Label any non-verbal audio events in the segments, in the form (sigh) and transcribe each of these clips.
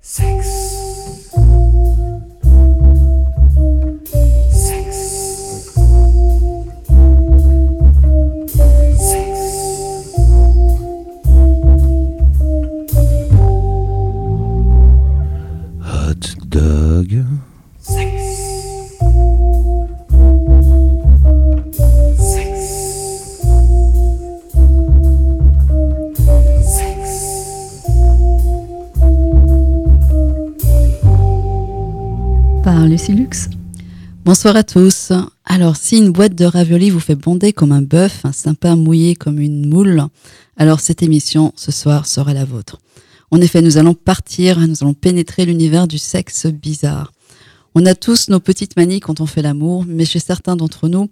Six. Bonsoir à tous. Alors, si une boîte de raviolis vous fait bonder comme un bœuf, un sympa mouillé comme une moule, alors cette émission ce soir sera la vôtre. En effet, nous allons partir, nous allons pénétrer l'univers du sexe bizarre. On a tous nos petites manies quand on fait l'amour, mais chez certains d'entre nous,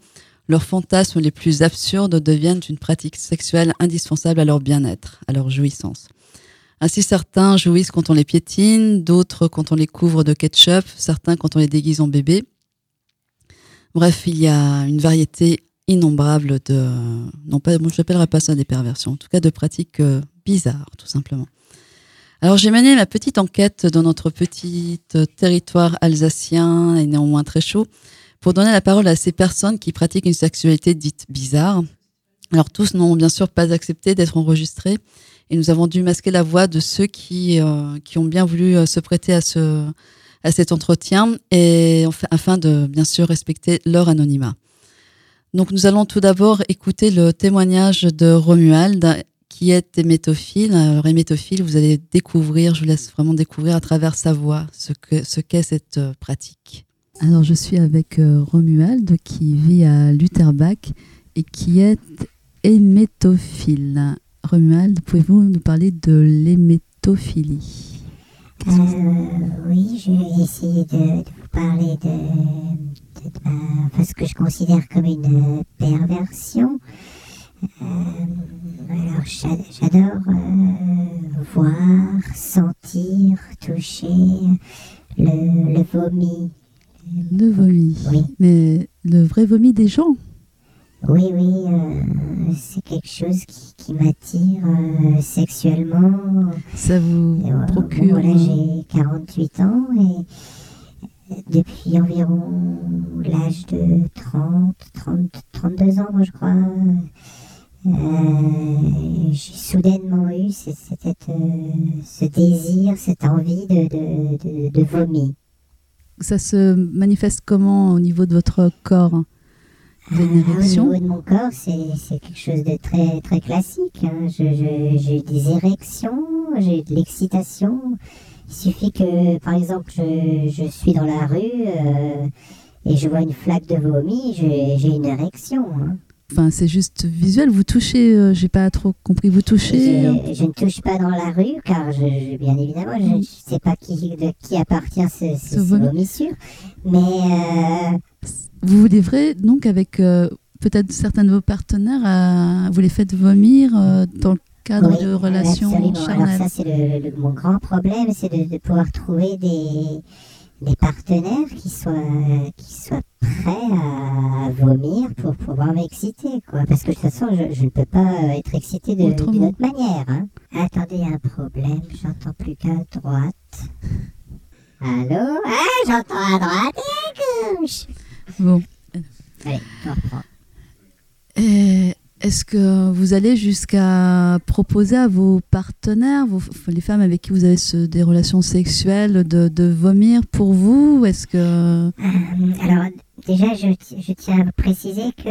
leurs fantasmes les plus absurdes deviennent une pratique sexuelle indispensable à leur bien-être, à leur jouissance. Ainsi, certains jouissent quand on les piétine, d'autres quand on les couvre de ketchup, certains quand on les déguise en bébé, Bref, il y a une variété innombrable de, non pas, je n'appellerai pas ça des perversions, en tout cas de pratiques euh, bizarres, tout simplement. Alors j'ai mené ma petite enquête dans notre petit euh, territoire alsacien et néanmoins très chaud pour donner la parole à ces personnes qui pratiquent une sexualité dite bizarre. Alors tous n'ont bien sûr pas accepté d'être enregistrés et nous avons dû masquer la voix de ceux qui, euh, qui ont bien voulu se prêter à ce, à cet entretien et afin de bien sûr respecter leur anonymat. Donc nous allons tout d'abord écouter le témoignage de Romuald qui est hémétophile. Alors hémétophile, vous allez découvrir, je vous laisse vraiment découvrir à travers sa voix ce que ce qu'est cette euh, pratique. Alors je suis avec euh, Romuald qui vit à Lutherbach et qui est hémétophile. Romuald, pouvez-vous nous parler de l'hémétophilie? Euh, oui, je vais essayer de, vous parler de, de, ce que je considère comme une perversion. Euh, alors, j'adore euh, voir, sentir, toucher le, le vomi. Le vomi Oui. Mais le vrai vomi des gens oui, oui, euh, c'est quelque chose qui, m'attire euh, sexuellement. Ça vous procure Là, j'ai 48 ans et depuis environ l'âge de 30, 30, 32 ans, moi je crois, euh, j'ai soudainement eu ce désir, cette envie de, de, de vomir. Ça se manifeste comment au niveau de votre corps? Au niveau de mon corps, c'est quelque chose de très, très classique. Hein. J'ai des érections, j'ai de l'excitation. Il suffit que, par exemple, je, je suis dans la rue euh, et je vois une flaque de vomi, j'ai une érection. Hein. Enfin, c'est juste visuel. Vous touchez, euh, j'ai pas trop compris. Vous touchez Je, je, ne touche pas dans la rue, car je, bien évidemment, je ne sais pas qui, de qui appartient ce, ce, vomissure. Mais euh, vous vous livrez donc avec euh, peut-être certains de vos partenaires, vous les faites vomir euh, dans le cadre de relations charnelles. Alors ça, c'est mon grand problème, c'est de, pouvoir trouver des, des partenaires qui soient, qui soient prêts à, vomir pour pouvoir m'exciter. Quoi. Parce que de toute façon, je, ne peux pas être excité d'une autre manière. Hein. Attendez, un problème, j'entends plus qu'à droite. Allô? Ah, j'entends à droite et à gauche. Bon. Allez, Est-ce que vous allez jusqu'à proposer à vos partenaires, les femmes avec qui vous avez des relations sexuelles, de, vomir pour vous Est-ce que euh, Alors déjà, je, tiens à préciser que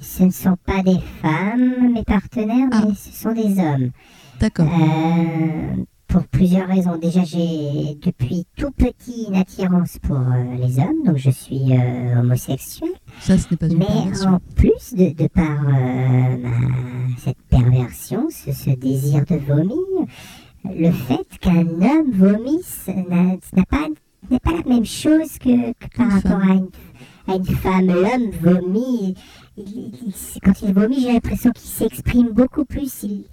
ce ne sont pas des femmes mes partenaires, ah. mais ce sont des hommes. D'accord. Euh, pour plusieurs raisons. Déjà, j'ai depuis tout petit une attirance pour euh, les hommes, donc je suis euh, homosexuel. Ça, ce n'est pas une Mais en plus de, de par euh, cette perversion, ce, désir de vomir, le fait qu'un homme vomisse n'est pas, pas la même chose que, par rapport à une, à une, femme. L'homme vomit, quand il vomit, j'ai l'impression qu'il s'exprime beaucoup plus. Il,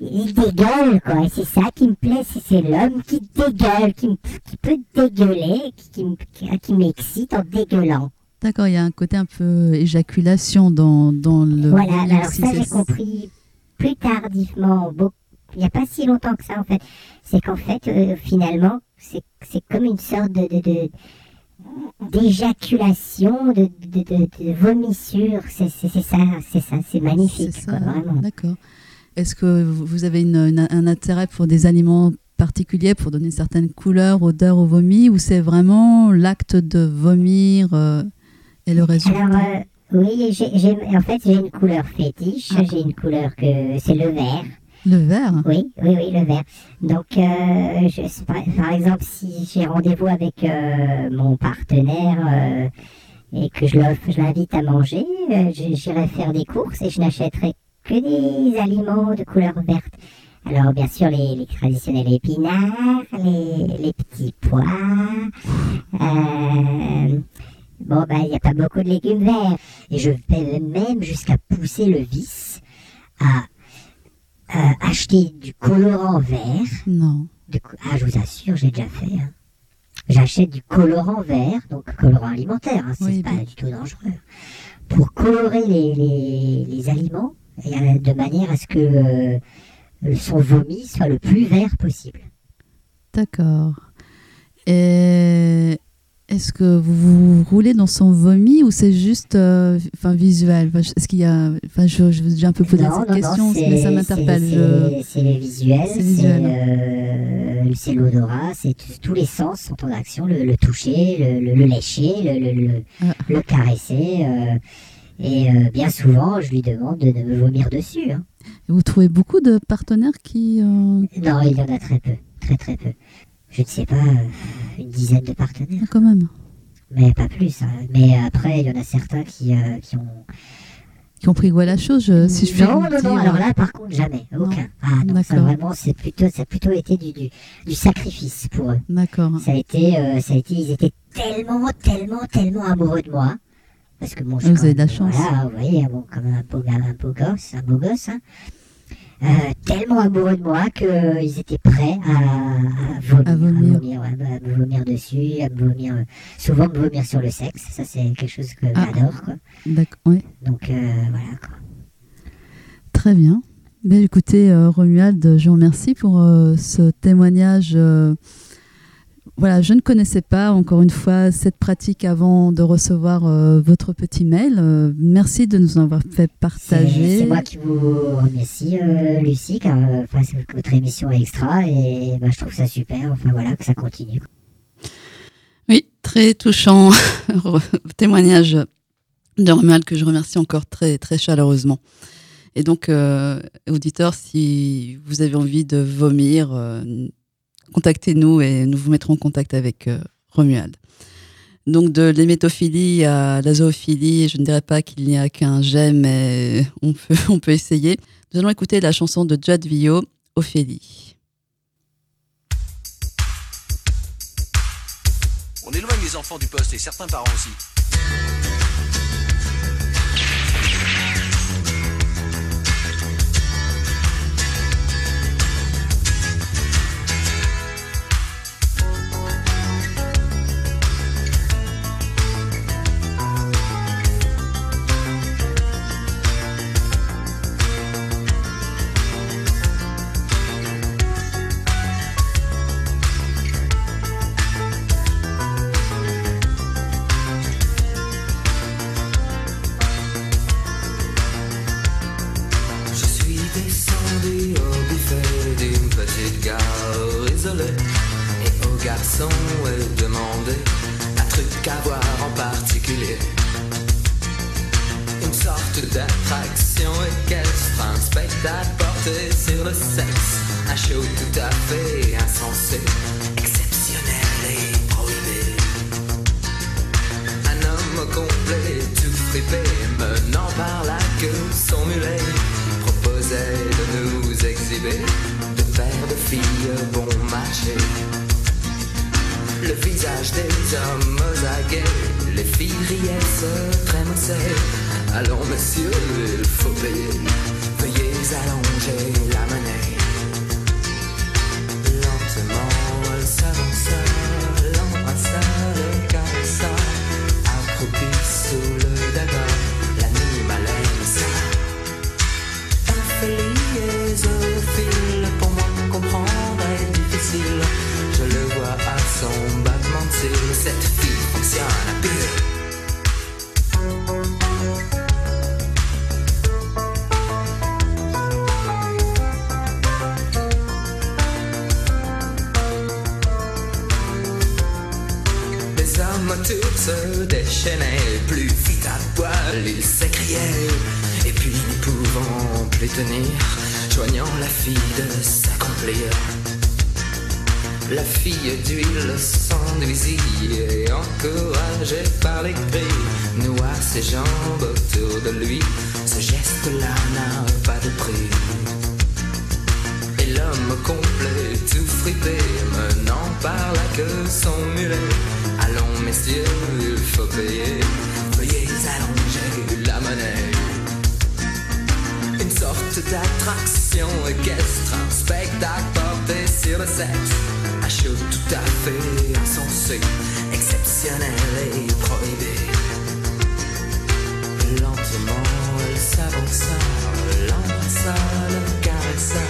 il dégueule, quoi. C'est ça qui me plaît, c'est l'homme qui dégueule, qui, peut dégueuler, qui, qui, m'excite en dégueulant. D'accord, il y a un côté un peu éjaculation dans, dans le. Voilà, alors ça j'ai compris plus tardivement, il n'y a pas si longtemps que ça en fait. C'est qu'en fait, euh, finalement, c'est c'est comme une sorte de, de, de- d'éjaculation, de, de, de, de vomissure. C'est ça, c'est ça, c'est magnifique, quoi, vraiment. D'accord. Est-ce que vous avez une- une- un intérêt pour des aliments particuliers pour donner une certaine couleur, odeur au vomi ou c'est vraiment l'acte de vomir euh, et le résultat? Alors, euh, oui, en fait, j'ai une couleur fétiche. Ah. J'ai une couleur que c'est le vert. Le vert? Oui, oui, oui, le vert. Donc, euh, je- par, par exemple, si j'ai rendez-vous avec euh, mon partenaire et que je, l'invite à manger, j'irai faire des courses et je n'achèterai que des aliments de couleur verte. Alors, bien sûr, les, les traditionnels épinards, les, les petits pois. euh, bon, ben, il n'y a pas beaucoup de légumes verts. Et je vais même jusqu'à pousser le vice à euh, acheter du colorant vert. Non. ah, je vous assure, j'ai déjà fait. hein. J'achète du colorant vert, donc colorant alimentaire, hein, c'est Oui, pas bien. du tout dangereux, pour colorer les, les, les aliments et, euh, de manière à ce que euh, son vomi soit le plus vert possible. D'accord. Et est-ce que vous vous roulez dans son vomi ou c'est juste euh, enfin, visuel? Enfin, Est-ce qu'il y a. Enfin, je, je vous ai déjà un peu posé cette non, question, mais ça m'interpelle. c'est- Je- le visuel, C'est euh, l'odorat, c'est tous les sens sont en action, le, le toucher, le, le- le lécher, le, Ah. caresser. euh, et euh, bien souvent, je lui demande de, de me vomir dessus. hein. Vous trouvez beaucoup de partenaires qui. euh, Non, il y en a très peu, très très peu. Je ne sais pas, euh, une dizaine de partenaires, ah, quand même. mais pas plus. hein. Mais après, il y en a certains qui, qui ont Qui ont pris goût à la chose, je- si je puis non, le non, non, dire. alors là, par contre, jamais, aucun. Ah non, ça D'accord. vraiment, c'est plutôt, ça a plutôt été du, du, du sacrifice pour eux. D'accord. Ça a été, euh, ça a été, ils étaient tellement, tellement, tellement amoureux de moi. Parce que bon, je Ah, Vous avez de la chance. Voilà, vous voyez, bon, comme un beau, un beau gosse, un beau gosse, hein. Euh, tellement amoureux de moi qu'ils étaient prêts à, à vomir, À vomir. ouais, me vomir dessus, à me vomir, euh, souvent me vomir sur le sexe. Ça, c'est quelque chose que Ah. j'adore, quoi. D'accord. Oui. Donc, euh, voilà, quoi. Très bien. Ben, écoutez, euh, Romuald, je vous remercie pour euh, ce témoignage. Voilà, je ne connaissais pas encore une fois cette pratique avant de recevoir euh, votre petit mail. Euh, merci de nous en avoir fait partager. c'est moi qui vous remercie, euh, Lucie, car euh, votre émission est extra et bah, je trouve ça super. Enfin voilà, que ça continue. Oui, très touchant (laughs) témoignage de Romuald que je remercie encore très, très chaleureusement. Et donc, euh, auditeurs, si vous avez envie de vomir, euh, contactez-nous et nous vous mettrons en contact avec euh, Romuald. Donc, de l'hémétophilie à la zoophilie, je ne dirais pas qu'il n'y a qu'un j'aime, mais on peut, (laughs) on peut essayer. Nous allons écouter la chanson de Jad Vio, Ophélie. On éloigne les enfants du poste et certains parents aussi. Au garçon ai demandé un truc à voir en particulier. Une sorte d'attraction équestre, un spectacle porté sur le sexe. Un show tout à fait insensé, exceptionnel et prohibé. Un homme complet, tout fripé, menant par la queue son mulet, proposait de nous exhiber de paires de filles bon marché. Le visage des hommes aguets, les filles riaient, se trémoussaient. Allons monsieur, il faut payer, veuillez allonger La fille d'huile s'enduisit et encouragée par les cris, noie ses jambes autour de lui. Ce geste-là n'a pas de prix. Et l'homme complet, tout frité, menant par la queue son mulet. Allons messieurs, il faut payer. Veuillez allonger la monnaie. Une sorte d'attraction équestre, un spectacle porté sur le sexe. Show tout à fait insensé, exceptionnel et prohibé. Lentement, elle s'avança, l'embrassa, le caressa.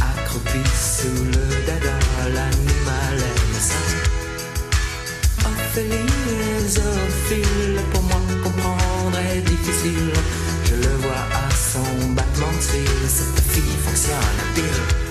Accroupi sous le dada, l'animal aime ça. Ophélie, zoophile, pour moi comprendre est difficile. Je le vois à son battement de cils, cette fille fonctionne à pile.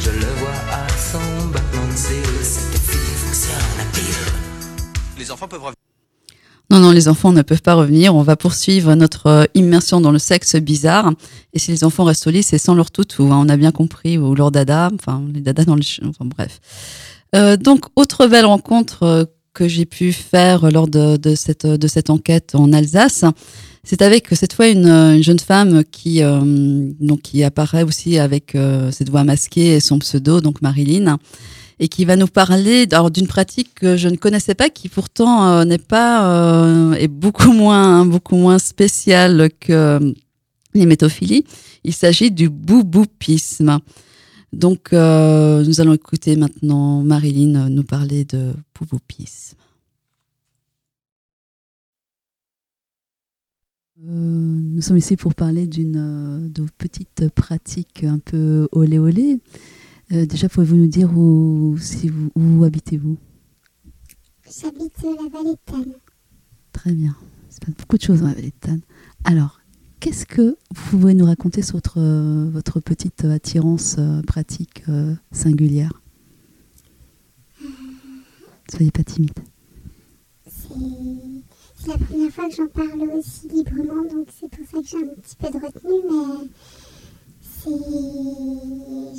Je le vois à son cette fille fonctionne à. Les enfants peuvent revenir. Non, non, les enfants ne peuvent pas revenir. On va poursuivre notre euh, immersion dans le sexe bizarre. Et si les enfants restent au lit, c'est sans leur toutou, hein, on a bien compris, ou leur dada, enfin, les dadas dans Enfin, bref. Euh, donc, autre belle rencontre euh, que j'ai pu faire lors de cette enquête en Alsace, c'est avec cette fois une, une jeune femme qui, euh, donc, qui apparaît aussi avec euh, cette voix masquée et son pseudo, donc Marilyn et qui va nous parler d'une pratique que je ne connaissais pas, qui pourtant euh, n'est pas euh, est beaucoup (laughs) moins beaucoup moins spéciale que l'hémétophilie. Il s'agit du bouboupisme. Donc, euh, nous allons écouter maintenant Marilyn nous parler de bouboupisme. Nous sommes ici pour parler d'une euh, petite pratique un peu olé olé. Euh, déjà, pouvez-vous nous dire où, si vous, où habitez-vous? J'habite la vallée de Tannes. Très bien. C'est pas beaucoup de choses dans la vallée de Tannes. Alors, qu'est-ce que vous pouvez nous raconter sur votre, euh, votre petite attirance euh, pratique euh, singulière? Soyez pas timide. C'est c'est la première fois que j'en parle aussi librement, donc c'est pour ça que j'ai un petit peu de retenue, mais c'est...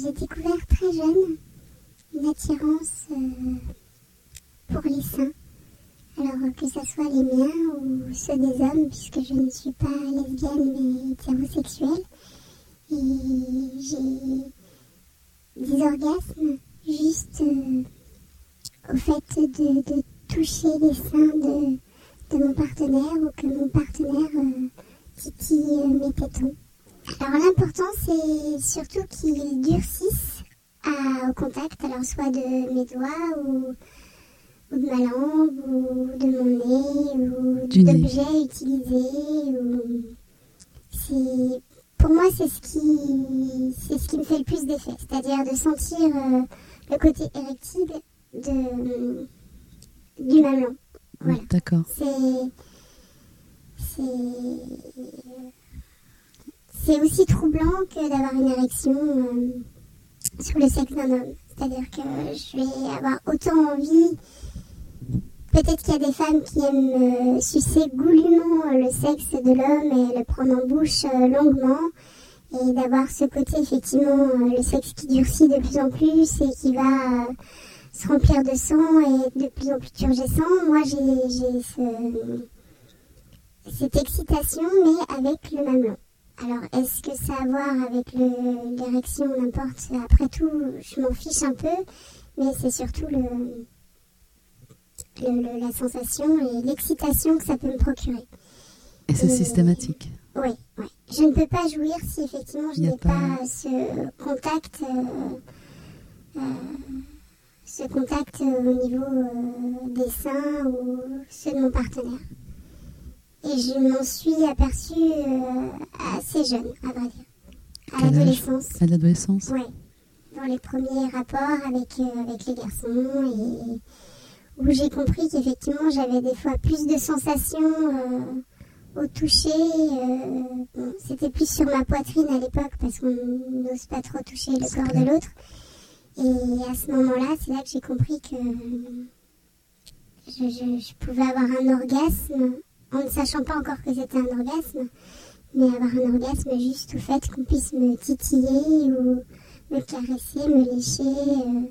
J'ai découvert très jeune une attirance euh, pour les seins. Alors que ce soit les miens ou ceux des hommes, puisque je ne suis pas lesbienne mais hétérosexuelle. Et j'ai des orgasmes juste euh, au fait de, de toucher les seins de, de mon partenaire ou que mon partenaire euh, titille euh, mes tétons. Alors l'important c'est surtout qu'ils durcissent à- au contact, alors soit de mes doigts ou, ou de ma langue ou de mon nez ou d'objets utilisés. Ou... Pour moi c'est ce qui c'est ce qui me fait le plus d'effet, c'est-à-dire de sentir euh, le côté érectile de du mamelon. Voilà. D'accord. C'est. Aussi troublant que d'avoir une érection euh, sur le sexe d'un homme. C'est-à-dire que je vais avoir autant envie. Peut-être qu'il y a des femmes qui aiment euh, sucer goulûment le sexe de l'homme et le prendre en bouche euh, longuement. Et d'avoir ce côté, effectivement, euh, le sexe qui durcit de plus en plus et qui va euh, se remplir de sang et de plus en plus turgescent. Moi, j'ai j'ai ce, cette excitation, mais avec le mamelon. Alors, est-ce que ça a à voir avec le- l'érection N'importe? Après tout, je m'en fiche un peu, mais c'est surtout le, le- la sensation et l'excitation que ça peut me procurer. Et c'est systématique. Oui, oui. Je ne peux pas jouir si effectivement je n'ai pas- pas... ce contact, euh, euh, ce contact euh, au niveau euh, des seins ou ceux de mon partenaire. Et je m'en suis aperçue euh, assez jeune, à vrai dire, à l'adolescence. À l'adolescence Oui, dans les premiers rapports avec, euh, avec les garçons et où j'ai compris qu'effectivement j'avais des fois plus de sensations euh, au toucher. euh, bon, C'était plus sur ma poitrine à l'époque parce qu'on n'ose pas trop toucher le corps clair. de l'autre. Et à ce moment-là, c'est là que j'ai compris que je, je- je pouvais avoir un orgasme en ne sachant pas encore que c'était un orgasme, mais avoir un orgasme juste au fait qu'on puisse me titiller ou me caresser, me lécher euh,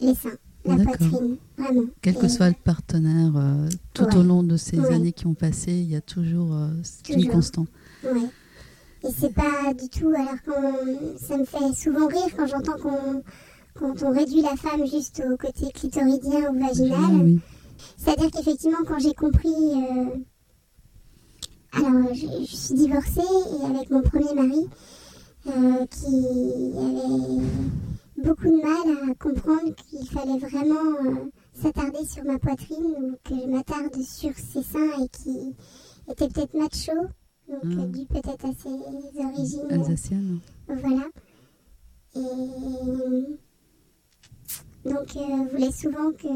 les seins, la poitrine, vraiment. Quel que Et- soit le partenaire, euh, tout au long de ces Ouais. années qui ont passé, il y a toujours euh, c'est une Toujours. constante. Ouais. Et c'est pas du tout. Alors qu'on, ça me fait souvent rire quand j'entends qu'on, quand on réduit la femme juste au côté clitoridien ou vaginal. Oui. C'est-à-dire qu'effectivement, quand j'ai compris. euh, alors, je, je suis divorcée et avec mon premier mari, euh, qui avait beaucoup de mal à comprendre qu'il fallait vraiment euh, s'attarder sur ma poitrine ou que je m'attarde sur ses seins et qui était peut-être macho, donc Ah. euh, dû peut-être à ses origines. Alsacienne. Voilà. Et donc, euh, voulait souvent que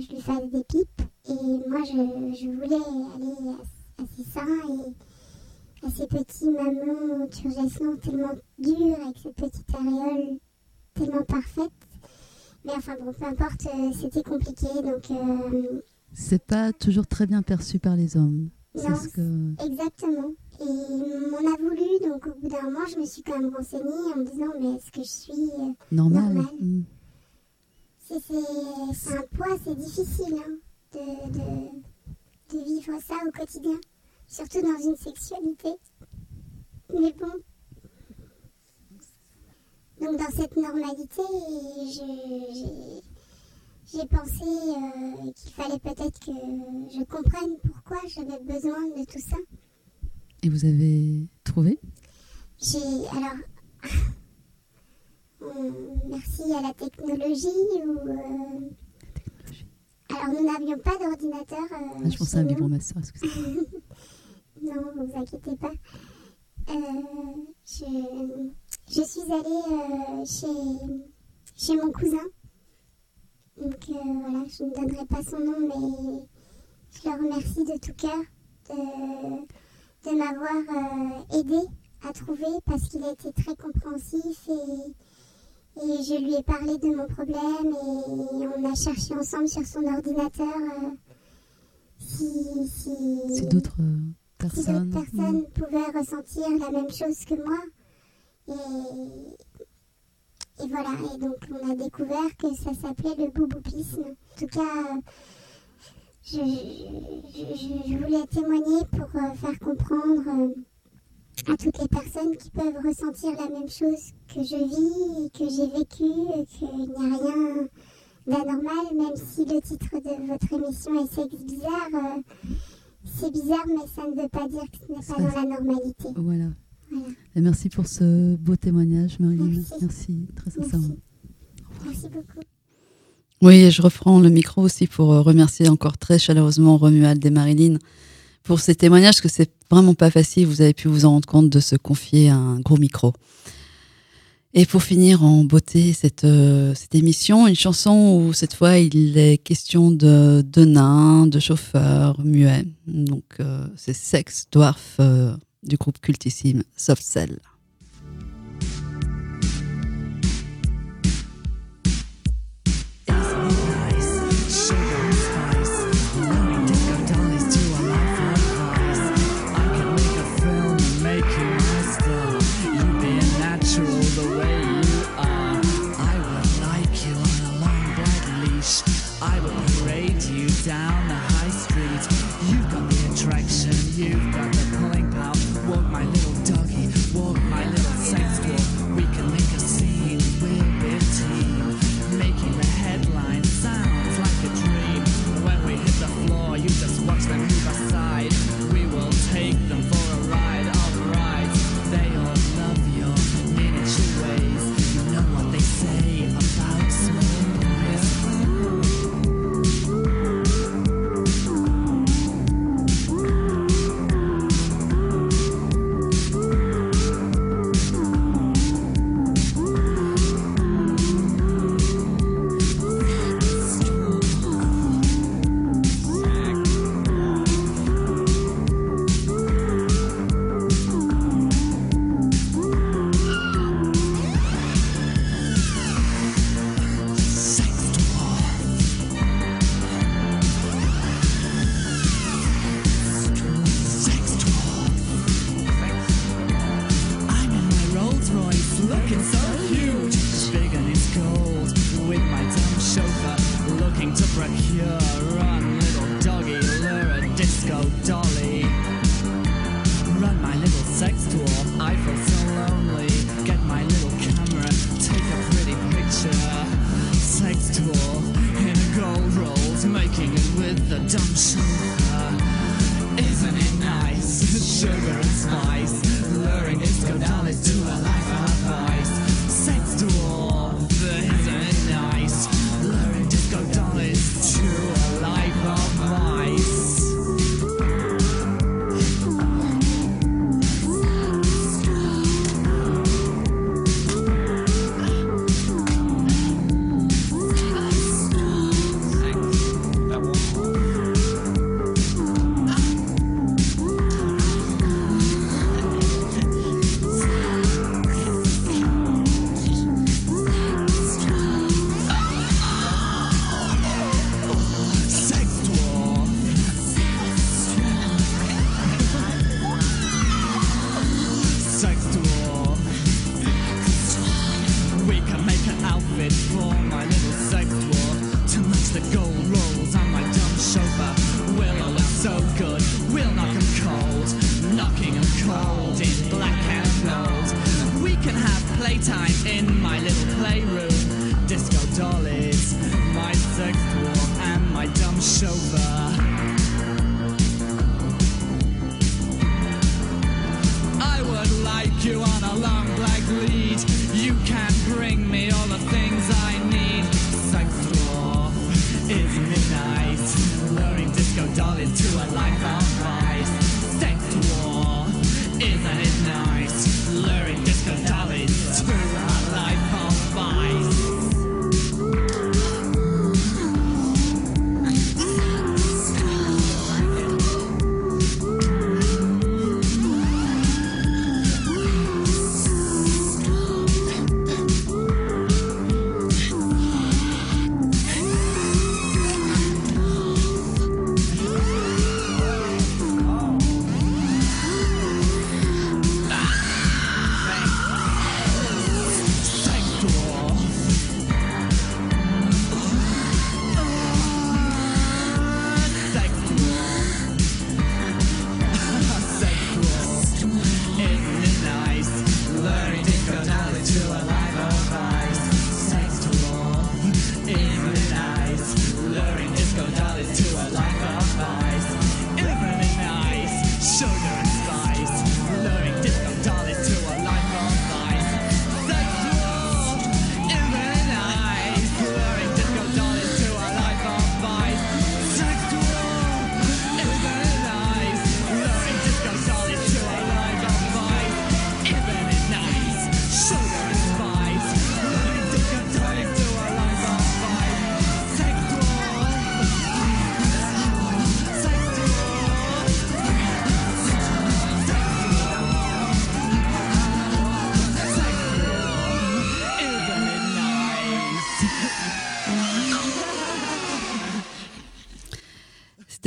je lui fasse des pipes. Et moi, je, je voulais aller à, à ses seins et à ces petits mamelons turgescents tellement durs, avec cette petite aréole tellement parfaite. Mais enfin, bon, peu importe, euh, c'était compliqué. Donc, euh, C'est pas toujours très bien perçu par les hommes. C'est non, ce que... Exactement. Et on a voulu, donc au bout d'un moment, je me suis quand même renseignée en me disant, mais est-ce que je suis... euh, Normal. Normal. C'est un poids, c'est difficile hein, de, de, de vivre ça au quotidien, surtout dans une sexualité. Mais bon. Donc dans cette normalité, j'ai- pensé euh, qu'il fallait peut-être que je comprenne pourquoi j'avais besoin de tout ça. Et vous avez trouvé? J'ai alors merci à la technologie où euh, alors nous n'avions pas d'ordinateur. euh, ah, Je pensais à un vibromasseur, excusez-moi. (laughs) Non, ne vous inquiétez pas. Euh, je, je suis allée euh, chez, chez mon cousin. Donc euh, voilà, je ne donnerai pas son nom, mais je le remercie de tout cœur de, de m'avoir euh, aidé à trouver parce qu'il a été très compréhensif et, et je lui ai parlé de mon problème et on a cherché ensemble sur son ordinateur euh, si, si, d'autres euh, si personnes. pouvaient ressentir la même chose que moi. Et, et voilà, et donc on a découvert que ça s'appelait le bouboupisme. En tout cas, je, je- je- je voulais témoigner pour euh, faire comprendre euh, à toutes les personnes qui peuvent ressentir la même chose que je vis et que j'ai vécu, qu'il n'y a rien d'anormal, même si le titre de votre émission est Sexe bizarre. euh, c'est bizarre, mais ça ne veut pas dire que ce n'est pas dans la normalité. Voilà. Voilà. Et merci pour ce beau témoignage, Marilyn. Merci. Merci, très sincèrement. Merci. Merci beaucoup. Oui, je reprends le micro aussi pour euh, remercier encore très chaleureusement Romuald et Marilyn pour ces témoignages, que c'est vraiment pas facile. Vous avez pu vous en rendre compte de se confier à un gros micro. Et pour finir en beauté cette, euh, cette émission, une chanson où cette fois il est question de, de nains, de chauffeurs muets. Donc euh, c'est Sex Dwarf euh, du groupe cultissime Soft Cell.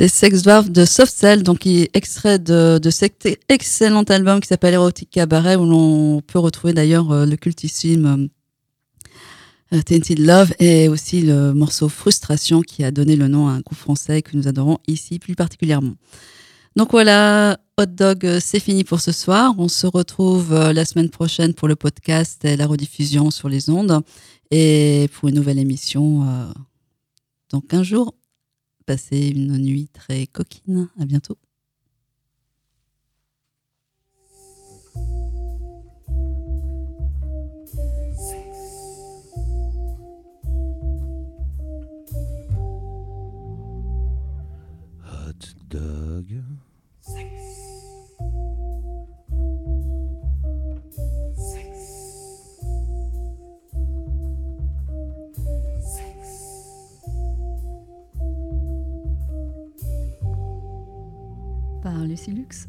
les Sex Dwarfs de Soft Cell, donc qui est extrait de, cet excellent album qui s'appelle Erotic Cabaret, où l'on peut retrouver d'ailleurs euh, le cultissime euh, euh, Tainted Love et aussi le morceau Frustration qui a donné le nom à un groupe français que nous adorons ici plus particulièrement. Donc voilà, Hot Dog, c'est fini pour ce soir. On se retrouve la semaine prochaine pour le podcast et la rediffusion sur les ondes et pour une nouvelle émission dans 15 jours. Passez une nuit très coquine. À bientôt. Hot dog. par Lucie Lux.